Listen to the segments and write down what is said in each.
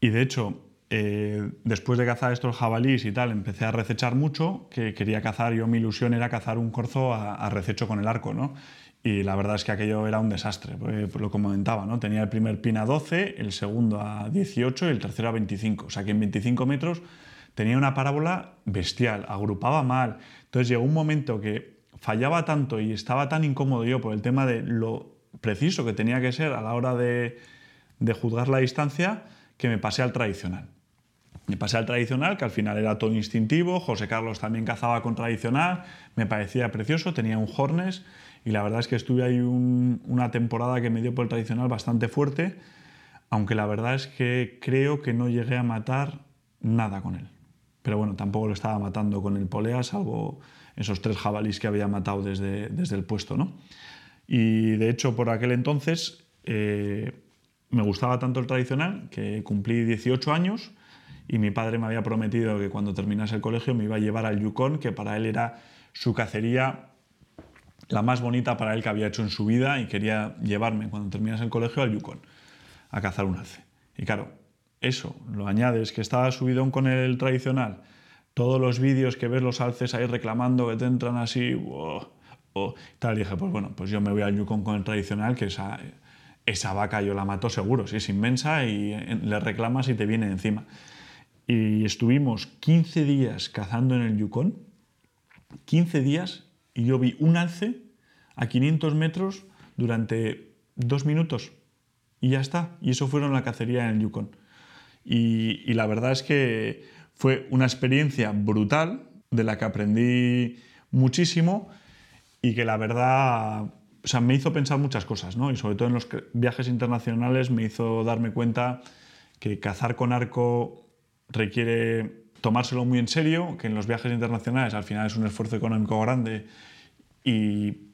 Y de hecho, eh, después de cazar estos jabalíes y tal, empecé a recechar mucho, que quería cazar, yo mi ilusión era cazar un corzo a, rececho con el arco, ¿no? Y la verdad es que aquello era un desastre, por lo comentaba, ¿no? Tenía el primer pin a 12, el segundo a 18 y el tercero a 25. O sea que en 25 metros tenía una parábola bestial, agrupaba mal. Entonces llegó un momento que fallaba tanto y estaba tan incómodo yo por el tema de lo preciso que tenía que ser a la hora de, de juzgar la distancia que me pasé al tradicional. Me pasé al tradicional, que al final era todo instintivo, José Carlos también cazaba con tradicional, me parecía precioso, tenía un Hornes y la verdad es que estuve ahí una temporada que me dio por el tradicional bastante fuerte, aunque la verdad es que creo que no llegué a matar nada con él. Pero bueno, tampoco lo estaba matando con el polea, salvo esos tres jabalís que había matado desde, desde el puesto. ¿no? Y de hecho, por aquel entonces eh, me gustaba tanto el tradicional que cumplí 18 años y mi padre me había prometido que cuando terminase el colegio me iba a llevar al Yukon, que para él era su cacería la más bonita para él que había hecho en su vida y quería llevarme cuando terminase el colegio al Yukon a cazar un alce. Y claro, eso lo añades que estaba subido con el tradicional, todos los vídeos que ves los alces ahí reclamando que te entran así, o tal, y dije, pues bueno, pues yo me voy al Yukon con el tradicional, que esa, esa vaca yo la mato seguro, si es inmensa y le reclamas y te viene encima y estuvimos 15 días cazando en el Yukon, 15 días, y yo vi un alce a 500 metros durante dos minutos. Y ya está. Y eso fueron la cacería en el Yukon. Y, la verdad es que fue una experiencia brutal de la que aprendí muchísimo y que la verdad o sea, me hizo pensar muchas cosas, ¿no? Y sobre todo en los viajes internacionales me hizo darme cuenta que cazar con arco requiere tomárselo muy en serio, que en los viajes internacionales al final es un esfuerzo económico grande y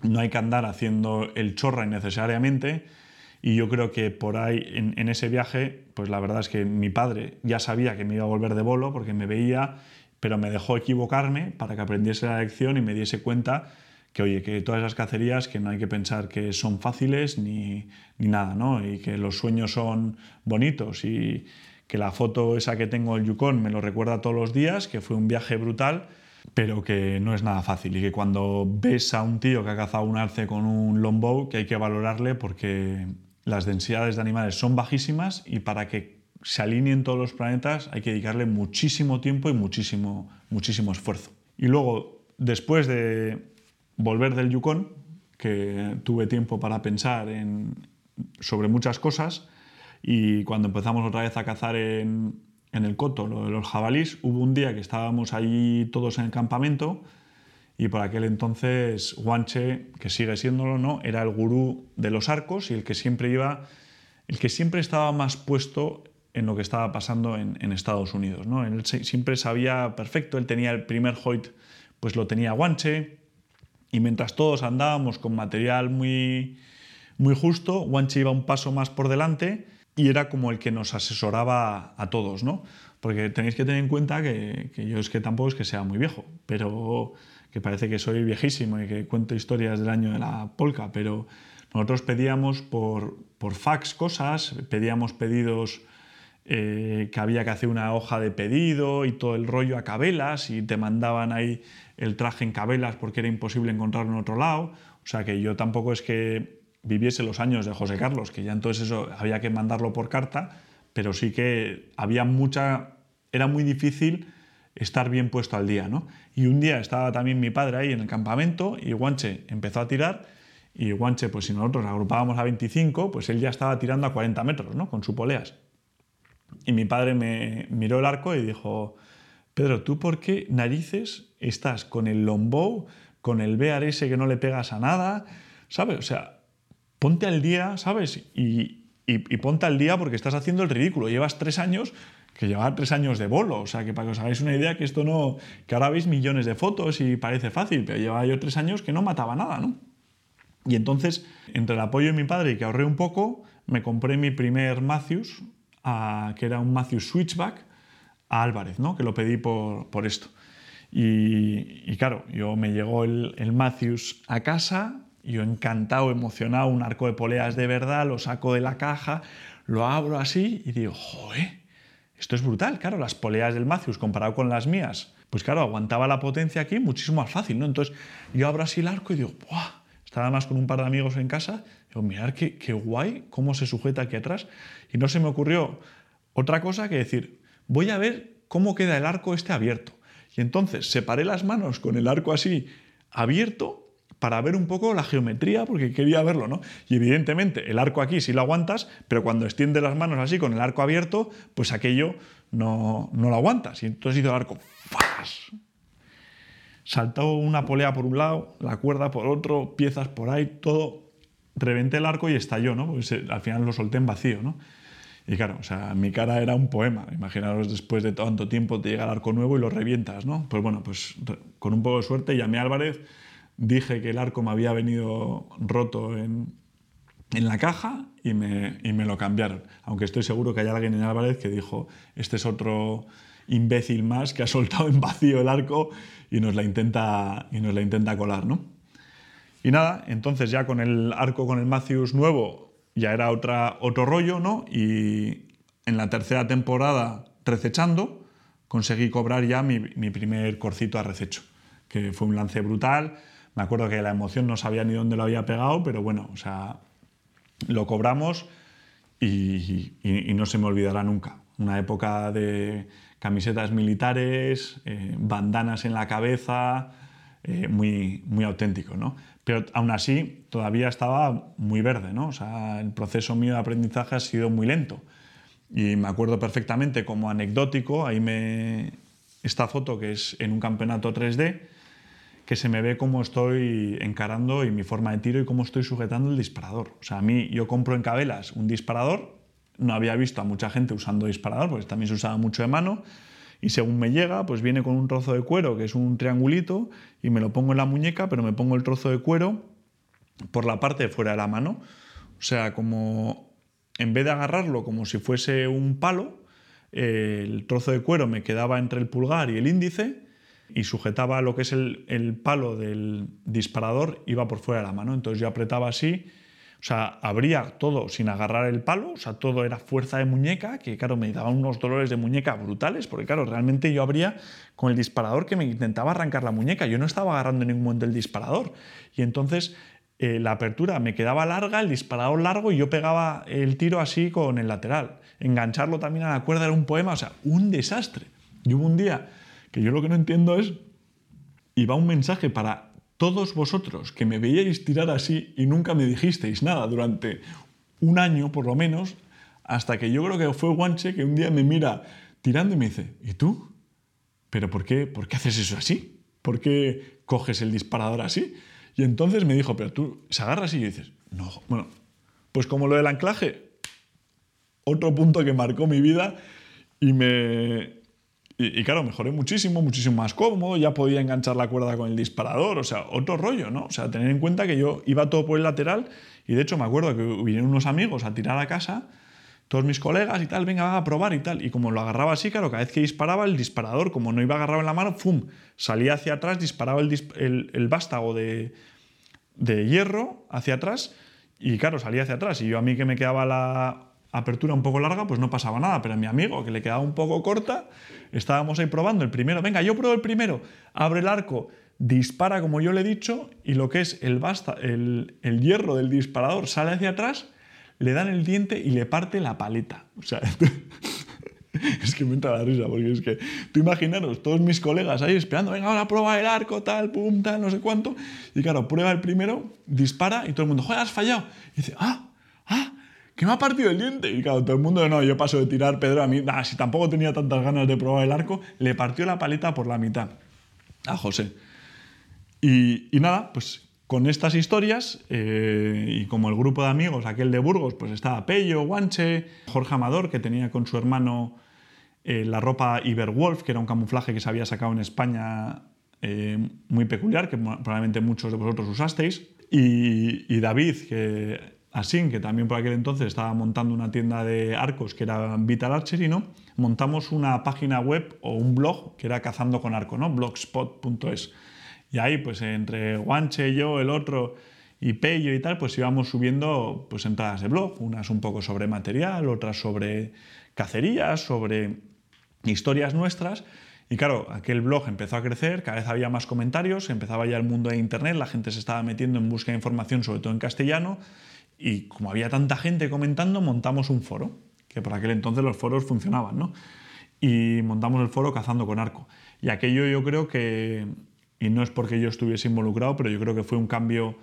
no hay que andar haciendo el chorra innecesariamente. Y yo creo que por ahí, en, ese viaje, pues la verdad es que mi padre ya sabía que me iba a volver de bolo porque me veía, pero me dejó equivocarme para que aprendiese la lección y me diese cuenta que, oye, que todas esas cacerías, que no hay que pensar que son fáciles ni, ni nada, ¿no? Y que los sueños son bonitos y, que la foto esa que tengo el Yukon me lo recuerda todos los días, que fue un viaje brutal, pero que no es nada fácil y que cuando ves a un tío que ha cazado un alce con un longbow, que hay que valorarle porque las densidades de animales son bajísimas y para que se alineen todos los planetas hay que dedicarle muchísimo tiempo y muchísimo, muchísimo esfuerzo. Y luego, después de volver del Yukon, que tuve tiempo para pensar en, sobre muchas cosas, y cuando empezamos otra vez a cazar en, el coto, lo de los jabalís, hubo un día que estábamos allí todos en el campamento y por aquel entonces Guanche, que sigue siéndolo, ¿no? era el gurú de los arcos y el que siempre iba, el que siempre estaba más puesto en lo que estaba pasando en, Estados Unidos. ¿no? Él siempre sabía perfecto, él tenía el primer Hoyt, pues lo tenía Guanche, y mientras todos andábamos con material muy, muy justo, Guanche iba un paso más por delante y era como el que nos asesoraba a todos, ¿no? Porque tenéis que tener en cuenta que, yo es que tampoco es que sea muy viejo, pero que parece que soy viejísimo y que cuento historias del año de la polca, pero nosotros pedíamos por, por fax cosas, pedíamos pedidos eh, que había que hacer una hoja de pedido y todo el rollo a cabelas y te mandaban ahí el traje en cabelas porque era imposible encontrarlo en otro lado. O sea que yo tampoco es que viviese los años de José Carlos, que ya entonces eso había que mandarlo por carta, pero sí que había mucha, era muy difícil estar bien puesto al día, ¿no? Y un día estaba también mi padre ahí en el campamento y Guanche empezó a tirar y Guanche, pues si nosotros agrupábamos a 25, pues él ya estaba tirando a 40 metros, ¿no? Con su poleas. Y mi padre me miró el arco y dijo, Pedro, ¿tú por qué narices estás con el longbow, con el BRS que no le pegas a nada? ¿Sabes? O sea, ponte al día, ¿sabes? Y, ponte al día porque estás haciendo el ridículo. Llevas tres años, que lleva tres años de bolo. O sea, que para que os hagáis una idea que esto no. que ahora veis millones de fotos y parece fácil, pero llevaba yo tres años que no mataba nada, ¿no? Y entonces, entre el apoyo de mi padre y que ahorré un poco, me compré mi primer Matthews, que era un Matthews Switchback, a Álvarez, ¿no? Que lo pedí por, esto. Y, claro, yo me llegó el, Matthews a casa, yo encantado, emocionado, un arco de poleas de verdad, lo saco de la caja, lo abro así y digo, joder, esto es brutal, claro, las poleas del Macius comparado con las mías, pues claro, aguantaba la potencia aquí muchísimo más fácil, ¿no? Entonces yo abro así el arco y digo, ¡buah! Estaba más con un par de amigos en casa, digo, mirad qué, qué guay, cómo se sujeta aquí atrás. Y no se me ocurrió otra cosa que decir, voy a ver cómo queda el arco este abierto. Y entonces separé las manos con el arco así abierto para ver un poco la geometría, porque quería verlo, ¿no? Y evidentemente el arco aquí sí lo aguantas, pero cuando extiendes las manos así con el arco abierto, pues aquello no, no lo aguantas. Y entonces hizo el arco, ¡fas! Saltó una polea por un lado, la cuerda por otro, piezas por ahí, todo. Reventé el arco y estalló, ¿no? Pues al final lo solté en vacío, ¿no? Y claro, o sea, mi cara era un poema. Imaginaros después de tanto tiempo te llega el arco nuevo y lo revientas, ¿no? Pues bueno, pues con un poco de suerte llamé a Álvarez dije que el arco me había venido roto en, la caja y me, me, lo cambiaron. Aunque estoy seguro que hay alguien en Álvarez que dijo, este es otro imbécil más que ha soltado en vacío el arco y nos la intenta, y nos la intenta colar, ¿no? Y nada, entonces ya con el arco con el Matthews nuevo ya era otra, otro rollo, ¿no? Y en la tercera temporada, recechando, conseguí cobrar ya mi, mi primer corcito a rececho, que fue un lance brutal me acuerdo que la emoción no sabía ni dónde lo había pegado, pero bueno, o sea, lo cobramos y, no se me olvidará nunca. Una época de camisetas militares, eh, bandanas en la cabeza, eh, muy, muy auténtico, ¿no? Pero aún así todavía estaba muy verde, ¿no? O sea, el proceso mío de aprendizaje ha sido muy lento. Y me acuerdo perfectamente como anecdótico, ahí me... Esta foto que es en un campeonato 3D, que se me ve cómo estoy encarando y mi forma de tiro y cómo estoy sujetando el disparador. O sea, a mí yo compro en Cabelas un disparador, no había visto a mucha gente usando disparador, porque también se usaba mucho de mano, y según me llega, pues viene con un trozo de cuero, que es un triangulito, y me lo pongo en la muñeca, pero me pongo el trozo de cuero por la parte de fuera de la mano. O sea, como en vez de agarrarlo como si fuese un palo, el trozo de cuero me quedaba entre el pulgar y el índice, y sujetaba lo que es el, palo del disparador, iba por fuera de la mano. Entonces yo apretaba así, o sea, abría todo sin agarrar el palo, o sea, todo era fuerza de muñeca, que claro, me daba unos dolores de muñeca brutales, porque claro, realmente yo abría con el disparador que me intentaba arrancar la muñeca, yo no estaba agarrando en ningún momento el disparador. Y entonces eh, la apertura me quedaba larga, el disparador largo y yo pegaba el tiro así con el lateral. Engancharlo también a la cuerda era un poema, o sea, un desastre. Y hubo un día que yo lo que no entiendo es, va un mensaje para todos vosotros que me veíais tirar así y nunca me dijisteis nada durante un año por lo menos, hasta que yo creo que fue Guanche que un día me mira tirando y me dice, ¿y tú? ¿Pero por qué, por qué haces eso así? ¿Por qué coges el disparador así? Y entonces me dijo, pero tú se agarras y dices, no, bueno, pues como lo del anclaje, otro punto que marcó mi vida y me, y, claro, mejoré muchísimo, muchísimo más cómodo, ya podía enganchar la cuerda con el disparador, o sea, otro rollo, ¿no? O sea, tener en cuenta que yo iba todo por el lateral y de hecho me acuerdo que vinieron unos amigos a tirar a casa, todos mis colegas y tal, venga, a probar y tal. Y como lo agarraba así, claro, cada vez que disparaba, el disparador, como no iba agarrado en la mano, ¡fum! Salía hacia atrás, disparaba el, el, vástago de, de hierro hacia atrás y claro, salía hacia atrás. Y yo a mí que me quedaba la, apertura un poco larga, pues no pasaba nada, pero a mi amigo, que le quedaba un poco corta, estábamos ahí probando el primero, venga, yo pruebo el primero, abre el arco, dispara como yo le he dicho, y lo que es el, basta, el, hierro del disparador sale hacia atrás, le dan el diente y le parte la paleta. O sea, es que me entra la risa, porque es que tú imaginaros, todos mis colegas ahí esperando, venga, ahora prueba el arco, tal, pum, tal, no sé cuánto, y claro, prueba el primero, dispara, y todo el mundo, joder, has fallado. Y dice, ah, ah, ¿Qué me ha partido el diente. Y claro, todo el mundo, no, yo paso de tirar Pedro a mí, nah, si tampoco tenía tantas ganas de probar el arco, le partió la paleta por la mitad a José. Y, nada, pues con estas historias, eh, y como el grupo de amigos, aquel de Burgos, pues estaba Pello, Guanche, Jorge Amador, que tenía con su hermano eh, la ropa Iberwolf, que era un camuflaje que se había sacado en España eh, muy peculiar, que probablemente muchos de vosotros usasteis, y, y David, que Así que también por aquel entonces estaba montando una tienda de arcos que era Vital Archery, ¿no? Montamos una página web o un blog que era Cazando con Arco, ¿no? Blogspot.es. Y ahí, pues entre Guanche, yo, el otro y Pello y tal, pues íbamos subiendo pues, entradas de blog, unas un poco sobre material, otras sobre cacerías, sobre historias nuestras. Y claro, aquel blog empezó a crecer, cada vez había más comentarios, empezaba ya el mundo de Internet, la gente se estaba metiendo en busca de información, sobre todo en castellano, y como había tanta gente comentando, montamos un foro, que por aquel entonces los foros funcionaban, ¿no? Y montamos el foro Cazando con Arco. Y aquello yo creo que, y no es porque yo estuviese involucrado, pero yo creo que fue un cambio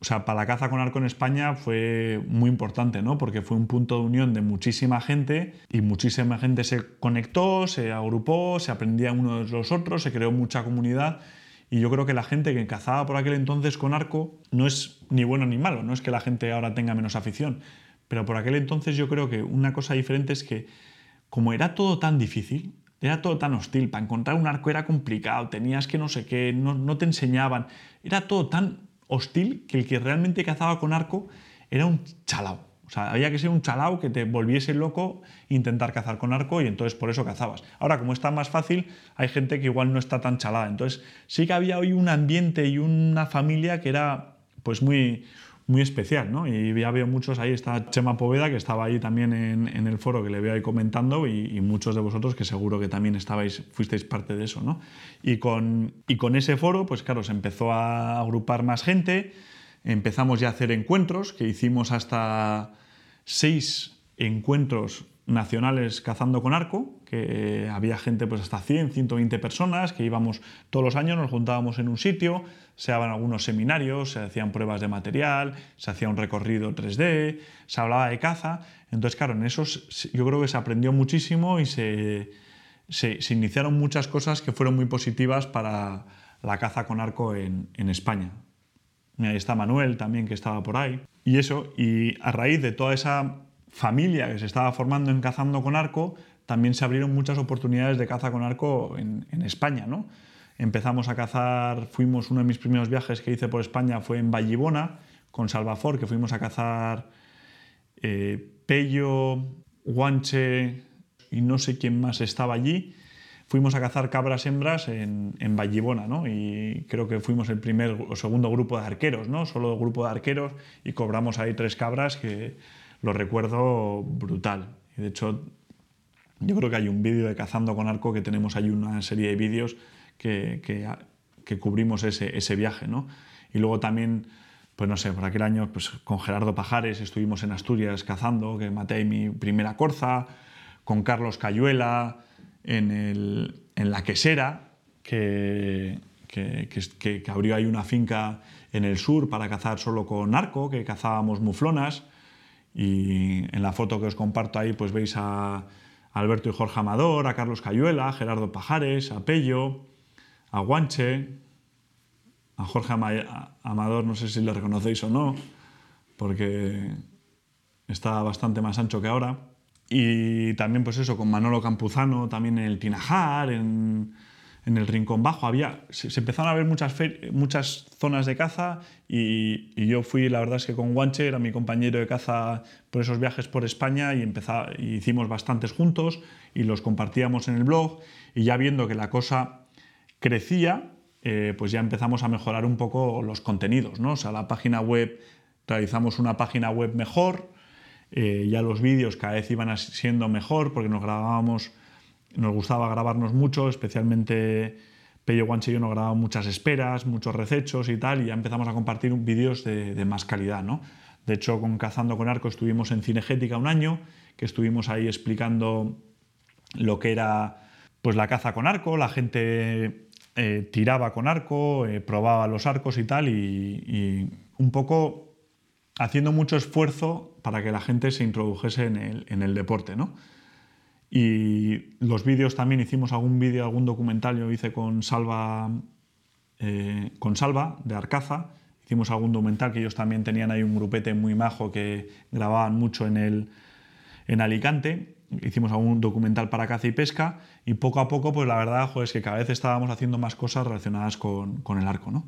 o sea, para la caza con arco en España fue muy importante, ¿no? Porque fue un punto de unión de muchísima gente y muchísima gente se conectó, se agrupó, se aprendía unos de los otros, se creó mucha comunidad y yo creo que la gente que cazaba por aquel entonces con arco no es ni bueno ni malo, no es que la gente ahora tenga menos afición, pero por aquel entonces yo creo que una cosa diferente es que como era todo tan difícil, era todo tan hostil, para encontrar un arco era complicado, tenías que no sé qué, no, no te enseñaban, era todo tan hostil que el que realmente cazaba con arco era un chalao. O sea, había que ser un chalao que te volviese loco intentar cazar con arco y entonces por eso cazabas. Ahora, como está más fácil, hay gente que igual no está tan chalada. Entonces, sí que había hoy un ambiente y una familia que era pues muy, muy especial, ¿no? Y ya veo muchos, ahí está Chema Poveda, que estaba ahí también en, el foro, que le veo ahí comentando, y, muchos de vosotros que seguro que también estabais, fuisteis parte de eso, ¿no? Y con, y con ese foro, pues claro, se empezó a agrupar más gente, empezamos ya a hacer encuentros, que hicimos hasta seis encuentros nacionales cazando con arco, que había gente pues hasta 100, 120 personas, que íbamos todos los años, nos juntábamos en un sitio, se daban algunos seminarios, se hacían pruebas de material, se hacía un recorrido 3D, se hablaba de caza. Entonces, claro, en esos yo creo que se aprendió muchísimo y se, se, iniciaron muchas cosas que fueron muy positivas para la caza con arco en, en España. Y ahí está Manuel también, que estaba por ahí. Y eso, y a raíz de toda esa familia que se estaba formando en cazando con arco, también se abrieron muchas oportunidades de caza con arco en, España. ¿no? Empezamos a cazar, fuimos, uno de mis primeros viajes que hice por España fue en Vallibona, con Salvafor, que fuimos a cazar eh, Pello, Guanche y no sé quién más estaba allí. Fuimos a cazar cabras hembras en, en Vallibona, ¿no? Y creo que fuimos el primer o segundo grupo de arqueros, ¿no? Solo grupo de arqueros y cobramos ahí tres cabras que lo recuerdo brutal. Y de hecho, yo creo que hay un vídeo de Cazando con Arco que tenemos ahí una serie de vídeos que, que, cubrimos ese, ese, viaje. ¿no? Y luego también, pues no sé, por aquel año pues, con Gerardo Pajares estuvimos en Asturias cazando, que maté mi primera corza, con Carlos Cayuela en, La Quesera, que, que, que, abrió ahí una finca en el sur para cazar solo con arco, que cazábamos muflonas. Y en la foto que os comparto ahí, pues veis a Alberto y Jorge Amador, a Carlos Cayuela, a Gerardo Pajares, a Pello, a Guanche, a Jorge Amador, no sé si le reconocéis o no, porque está bastante más ancho que ahora. Y también, pues eso, con Manolo Campuzano, también en el Tinajar, en, el Rincón Bajo. Había, se, empezaron a ver muchas, muchas zonas de caza y, yo fui, la verdad es que con Guanche, era mi compañero de caza por esos viajes por España y, y hicimos bastantes juntos y los compartíamos en el blog y ya viendo que la cosa crecía, eh, pues ya empezamos a mejorar un poco los contenidos, ¿no? O sea, la página web, realizamos una página web mejor, eh, ya los vídeos cada vez iban siendo mejor porque nos grabábamos nos gustaba grabarnos mucho, especialmente Pello Guanche y yo nos grabamos muchas esperas, muchos recechos y tal, y ya empezamos a compartir vídeos de, más calidad. ¿no? De hecho, con Cazando con Arco estuvimos en Cinegética un año, que estuvimos ahí explicando lo que era pues, la caza con arco, la gente eh, tiraba con arco, eh, probaba los arcos y tal, y, un poco haciendo mucho esfuerzo para que la gente se introdujese en el, en el deporte. ¿no? Y los vídeos también hicimos algún vídeo, algún documental, yo hice con Salva, eh, con Salva de Arcaza, hicimos algún documental que ellos también tenían ahí un grupete muy majo que grababan mucho en, el, en Alicante, hicimos algún documental para caza y pesca y poco a poco pues la verdad es que cada vez estábamos haciendo más cosas relacionadas con, con el arco. ¿no?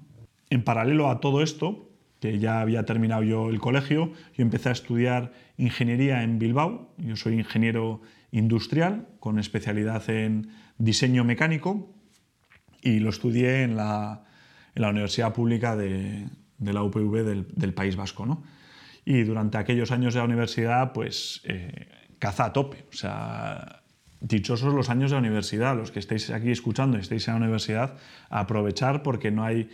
En paralelo a todo esto, que ya había terminado yo el colegio, yo empecé a estudiar ingeniería en Bilbao, yo soy ingeniero industrial con especialidad en diseño mecánico y lo estudié en la, Universidad Pública de, de la UPV del, País Vasco. ¿no? Y durante aquellos años de la universidad, pues eh, caza a tope. O sea, dichosos los años de la universidad, los que estéis aquí escuchando y estéis en la universidad, aprovechar porque no hay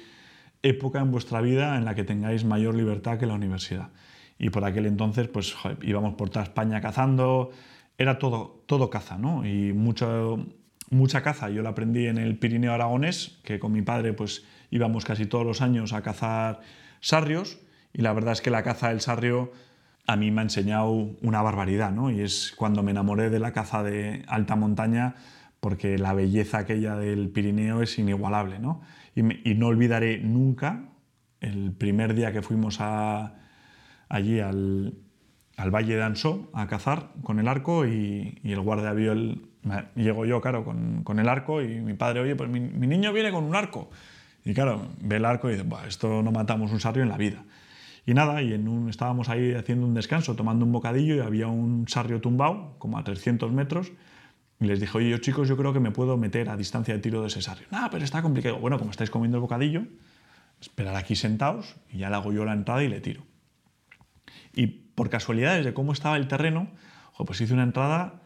época en vuestra vida en la que tengáis mayor libertad que la universidad. Y por aquel entonces, pues íbamos por toda España cazando, era todo, todo caza, ¿no? Y mucho, mucha caza. Yo la aprendí en el Pirineo Aragonés, que con mi padre pues íbamos casi todos los años a cazar sarrios y la verdad es que la caza del sarrio a mí me ha enseñado una barbaridad, ¿no? Y es cuando me enamoré de la caza de alta montaña porque la belleza aquella del Pirineo es inigualable, ¿no? Y, no olvidaré nunca el primer día que fuimos allí al, Valle de Ansó a cazar con el arco y, el guardia vio el, llego yo, claro, con, el arco y mi padre, oye, pues mi, niño viene con un arco. Y claro, ve el arco y dice, esto no matamos un sarrio en la vida. Y nada, y en un, estábamos ahí haciendo un descanso, tomando un bocadillo y había un sarrio tumbado, como a 300 metros, y les dije, yo chicos, yo creo que me puedo meter a distancia de tiro de sarrio. Nada, pero está complicado. Bueno, como estáis comiendo el bocadillo, esperar aquí sentados y ya le hago yo la entrada y le tiro. Y por casualidades de cómo estaba el terreno, pues hice una entrada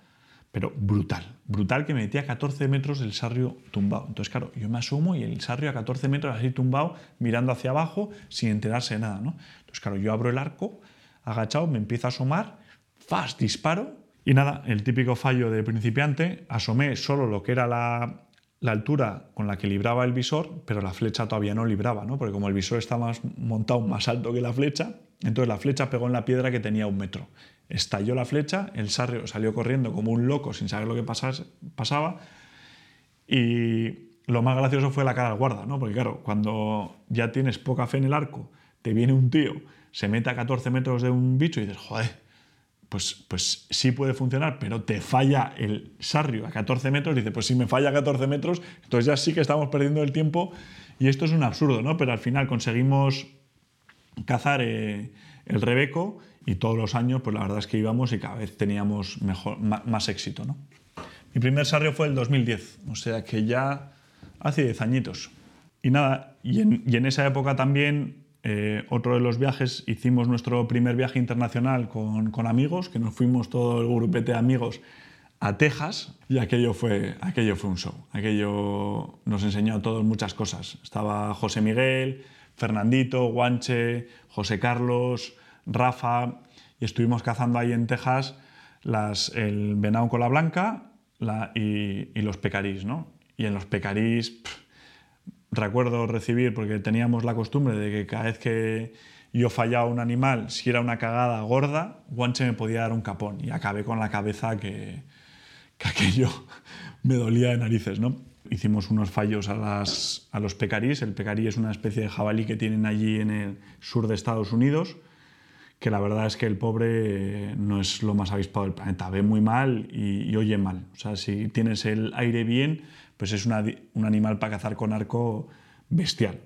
pero brutal, brutal que me metía a 14 metros del sarrio tumbado. Entonces, claro, yo me asumo y el sarrio a 14 metros así tumbado, mirando hacia abajo, sin enterarse de nada, ¿no? Entonces, claro, yo abro el arco, agachado, me empiezo a asomar, fast, disparo, y nada, el típico fallo de principiante, asomé solo lo que era la, altura con la que libraba el visor, pero la flecha todavía no libraba, ¿no? Porque como el visor está más montado más alto que la flecha, entonces la flecha pegó en la piedra que tenía un metro estalló la flecha, el sarrio salió corriendo como un loco sin saber lo que pasaba y lo más gracioso fue la cara del guarda, ¿no? porque claro, cuando ya tienes poca fe en el arco, te viene un tío, se mete a 14 metros de un bicho y dices, joder, pues, pues sí puede funcionar, pero te falla el sarrio a 14 metros, dice, pues si me falla a 14 metros, entonces ya sí que estamos perdiendo el tiempo y esto es un absurdo, ¿no? Pero al final conseguimos cazar eh, el rebeco y todos los años, pues la verdad es que íbamos y cada vez teníamos mejor, más, éxito. ¿no? Mi primer sarrio fue el 2010, o sea que ya hace 10 añitos. Y nada, y en, esa época también, eh, otro de los viajes, hicimos nuestro primer viaje internacional con, con, amigos, que nos fuimos todo el grupete de amigos a Texas y aquello fue, aquello fue un show. Aquello nos enseñó a todos muchas cosas. Estaba José Miguel, Fernandito, Guanche, José Carlos, Rafa, y estuvimos cazando ahí en Texas las, el venado cola blanca y, los pecarís, ¿no? Y en los pecarís recuerdo recibir, porque teníamos la costumbre de que cada vez que yo fallaba un animal, si era una cagada gorda, Guanche me podía dar un capón y acabé con la cabeza que, que aquello me dolía de narices, ¿no? Hicimos unos fallos a, las, a los pecarís. El pecarí es una especie de jabalí que tienen allí en el sur de Estados Unidos que la verdad es que el pobre no es lo más avispado del planeta, ve muy mal y, oye mal. O sea, si tienes el aire bien, pues es un animal para cazar con arco bestial.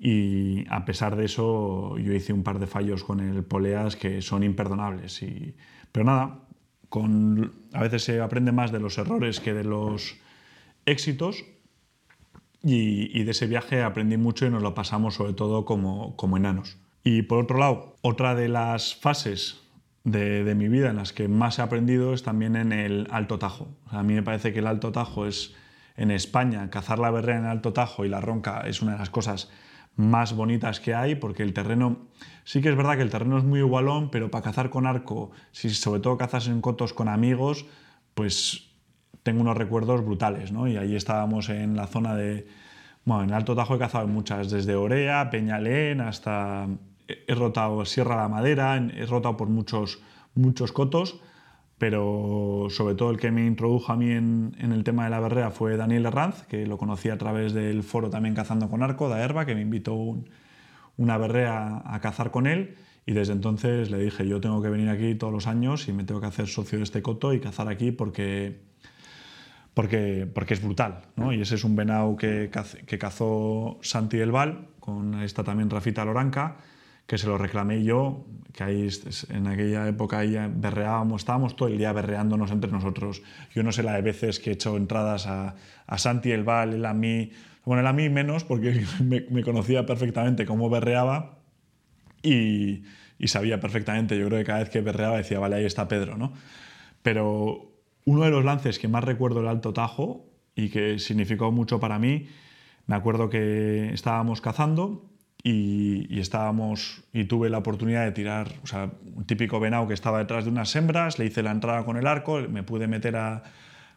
Y a pesar de eso, yo hice un par de fallos con el poleas que son imperdonables. Y, pero nada, con, a veces se aprende más de los errores que de los éxitos. Y, y de ese viaje aprendí mucho y nos lo pasamos sobre todo como, como enanos. Y por otro lado, otra de las fases de, mi vida en las que más he aprendido es también en el Alto Tajo. a mí me parece que el Alto Tajo es, en España, cazar la berrea en el Alto Tajo y la ronca es una de las cosas más bonitas que hay, porque el terreno, sí que es verdad que el terreno es muy igualón, pero para cazar con arco, si sobre todo cazas en cotos con amigos, pues tengo unos recuerdos brutales, ¿no? Y ahí estábamos en la zona de, bueno, en Alto Tajo he cazado muchas, desde Orea, Peñalén, hasta he rotado Sierra la Madera, he rotado por muchos, muchos cotos, pero sobre todo el que me introdujo a mí en, el tema de la berrea fue Daniel Herranz, que lo conocí a través del foro también Cazando con Arco, de Herba, que me invitó una berrea a cazar con él. Y desde entonces le dije, yo tengo que venir aquí todos los años y me tengo que hacer socio de este coto y cazar aquí porque, porque, porque es brutal. Y ese es un venado que, que cazó Santi del Val, con esta también Rafita Loranca, que se lo reclamé yo, que ahí en aquella época ahí berreábamos, estábamos todo el día berreándonos entre nosotros. Yo no sé la de veces que he hecho entradas a, a Santi, el Val, él a mí, bueno, él a mí menos porque me, me conocía perfectamente cómo berreaba y, y, sabía perfectamente, yo creo que cada vez que berreaba decía, vale, ahí está Pedro, ¿no? Pero uno de los lances que más recuerdo el Alto Tajo y que significó mucho para mí, me acuerdo que estábamos cazando y, estábamos y tuve la oportunidad de tirar, un típico venado que estaba detrás de unas hembras, le hice la entrada con el arco, me pude meter a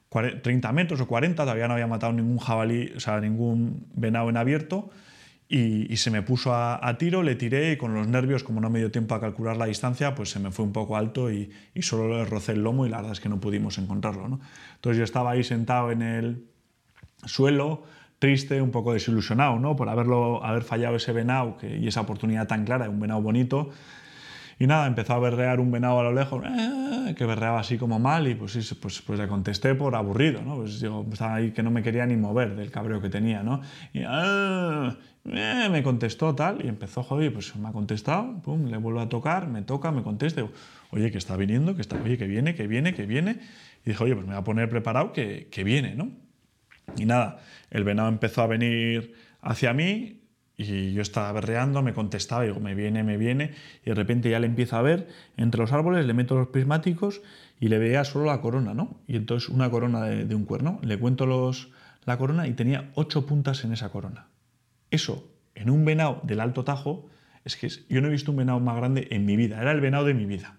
30 metros o 40, todavía no había matado ningún jabalí, o sea, ningún venado en abierto y, se me puso a, tiro, le tiré y con los nervios, como no me dio tiempo a calcular la distancia, pues se me fue un poco alto y, solo le rocé el lomo y la verdad es que no pudimos encontrarlo. ¿no? Entonces yo estaba ahí sentado en el suelo, triste, un poco desilusionado ¿no? por haberlo, haber fallado ese venado que, y esa oportunidad tan clara, un venado bonito. Y nada, empezó a berrear un venado a lo lejos, eh", que berreaba así como mal, y pues, pues, pues le contesté por aburrido, ¿no? Pues yo estaba ahí que no me quería ni mover del cabreo que tenía, ¿no? Y, ah", eh", me contestó tal, y empezó, joder, pues me ha contestado, pum, le vuelvo a tocar, me toca, me contesta, oye, que está viniendo, que está, oye, que viene, que viene, que viene, y dijo, oye, pues me voy a poner preparado que, que viene, ¿no? Y nada, el venado empezó a venir hacia mí, y yo estaba berreando, me contestaba, digo, me viene, me viene, y de repente ya le empiezo a ver entre los árboles, le meto los prismáticos y le veía solo la corona, ¿no? Y entonces una corona de, un cuerno, le cuento los, la corona y tenía ocho puntas en esa corona. Eso, en un venado del Alto Tajo, es que yo no he visto un venado más grande en mi vida, era el venado de mi vida.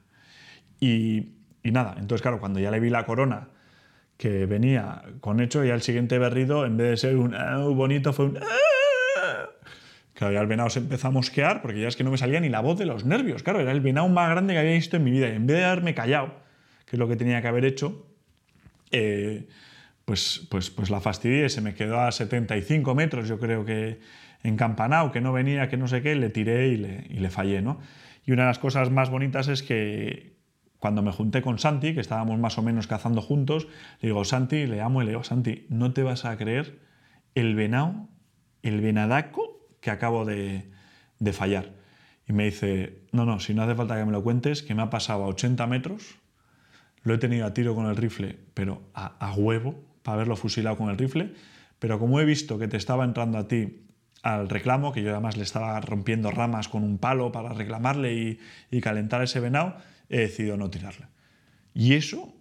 Y, y nada, entonces claro, cuando ya le vi la corona que venía con hecho, y al siguiente berrido, en vez de ser un ah, bonito, fue un... Ah, Claro, ya el venado se empezó a mosquear porque ya es que no me salía ni la voz de los nervios. Claro, era el venado más grande que había visto en mi vida. Y en vez de haberme callado, que es lo que tenía que haber hecho, eh, pues, pues, pues la fastidié. Se me quedó a 75 metros, yo creo que encampanado, que no venía, que no sé qué, le tiré y le, y le fallé. ¿no? Y una de las cosas más bonitas es que cuando me junté con Santi, que estábamos más o menos cazando juntos, le digo, Santi, le amo y le digo, Santi, no te vas a creer el venado, el venadaco que acabo de, fallar. Y me dice, no, no, si no hace falta que me lo cuentes, que me ha pasado a 80 metros, lo he tenido a tiro con el rifle, pero a, huevo, para haberlo fusilado con el rifle, pero como he visto que te estaba entrando a ti al reclamo, que yo además le estaba rompiendo ramas con un palo para reclamarle y, calentar ese venado, he decidido no tirarle. Y eso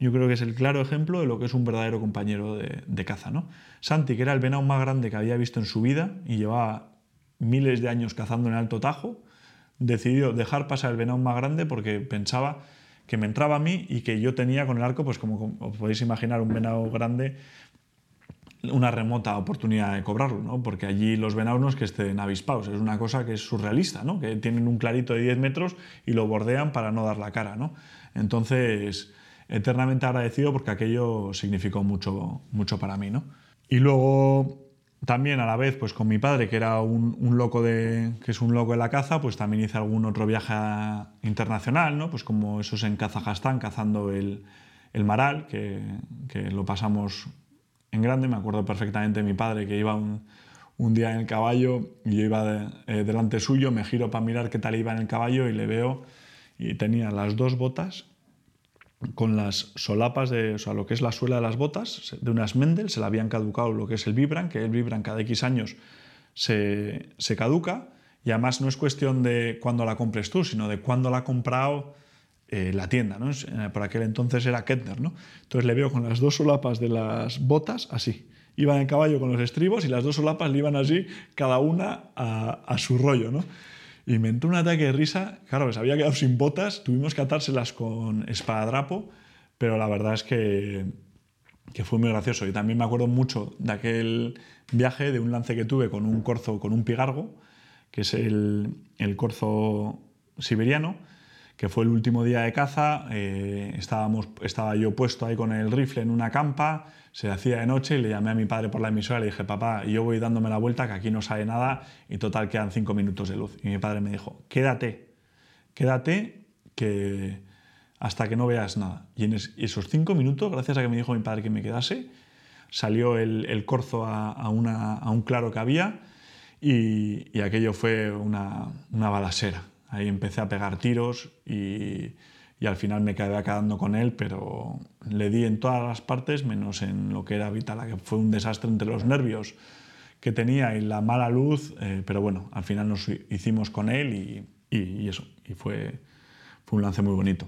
yo creo que es el claro ejemplo de lo que es un verdadero compañero de, de caza. ¿no? Santi, que era el venado más grande que había visto en su vida y llevaba miles de años cazando en Alto Tajo, decidió dejar pasar el venado más grande porque pensaba que me entraba a mí y que yo tenía con el arco, pues como, os podéis imaginar, un venado grande, una remota oportunidad de cobrarlo, ¿no? porque allí los venados que estén avispados, es una cosa que es surrealista, ¿no? que tienen un clarito de 10 metros y lo bordean para no dar la cara. ¿no? Entonces, eternamente agradecido porque aquello significó mucho, mucho para mí. ¿no? Y luego también a la vez, pues con mi padre, que era un, loco de, que es un loco de la caza, pues también hice algún otro viaje internacional, ¿no? Pues como esos en Kazajstán, cazando el, el maral, que, que, lo pasamos en grande. Me acuerdo perfectamente de mi padre que iba un, día en el caballo y yo iba eh, delante suyo, me giro para mirar qué tal iba en el caballo y le veo y tenía las dos botas con las solapas de, o sea, lo que es la suela de las botas, de unas Mendel, se le habían caducado lo que es el Vibran, que el Vibran cada X años se, se caduca, y además no es cuestión de cuándo la compres tú, sino de cuándo la ha comprado eh, la tienda, ¿no? Eh, por aquel entonces era Kettner, ¿no? Entonces le veo con las dos solapas de las botas así. Iba en caballo con los estribos y las dos solapas le iban así, cada una a, su rollo, ¿no? Y me entró un ataque de risa. Claro, se había quedado sin botas, tuvimos que atárselas con espadadrapo, pero la verdad es que, que fue muy gracioso. Y también me acuerdo mucho de aquel viaje, de un lance que tuve con un corzo, con un pigargo, que es el, el corzo siberiano, que fue el último día de caza. Eh, estábamos, estaba yo puesto ahí con el rifle en una campa se hacía de noche y le llamé a mi padre por la emisora y le dije, papá, yo voy dándome la vuelta, que aquí no sale nada y total quedan cinco minutos de luz. Y mi padre me dijo, quédate, quédate que hasta que no veas nada. Y en esos cinco minutos, gracias a que me dijo mi padre que me quedase, salió el, corzo a, un claro que había y, aquello fue una, una balasera. Ahí empecé a pegar tiros y y al final me quedé quedando con él, pero le di en todas las partes, menos en lo que era vital, que fue un desastre entre los nervios que tenía y la mala luz, eh, pero bueno, al final nos hicimos con él y, y, eso, y fue, fue un lance muy bonito.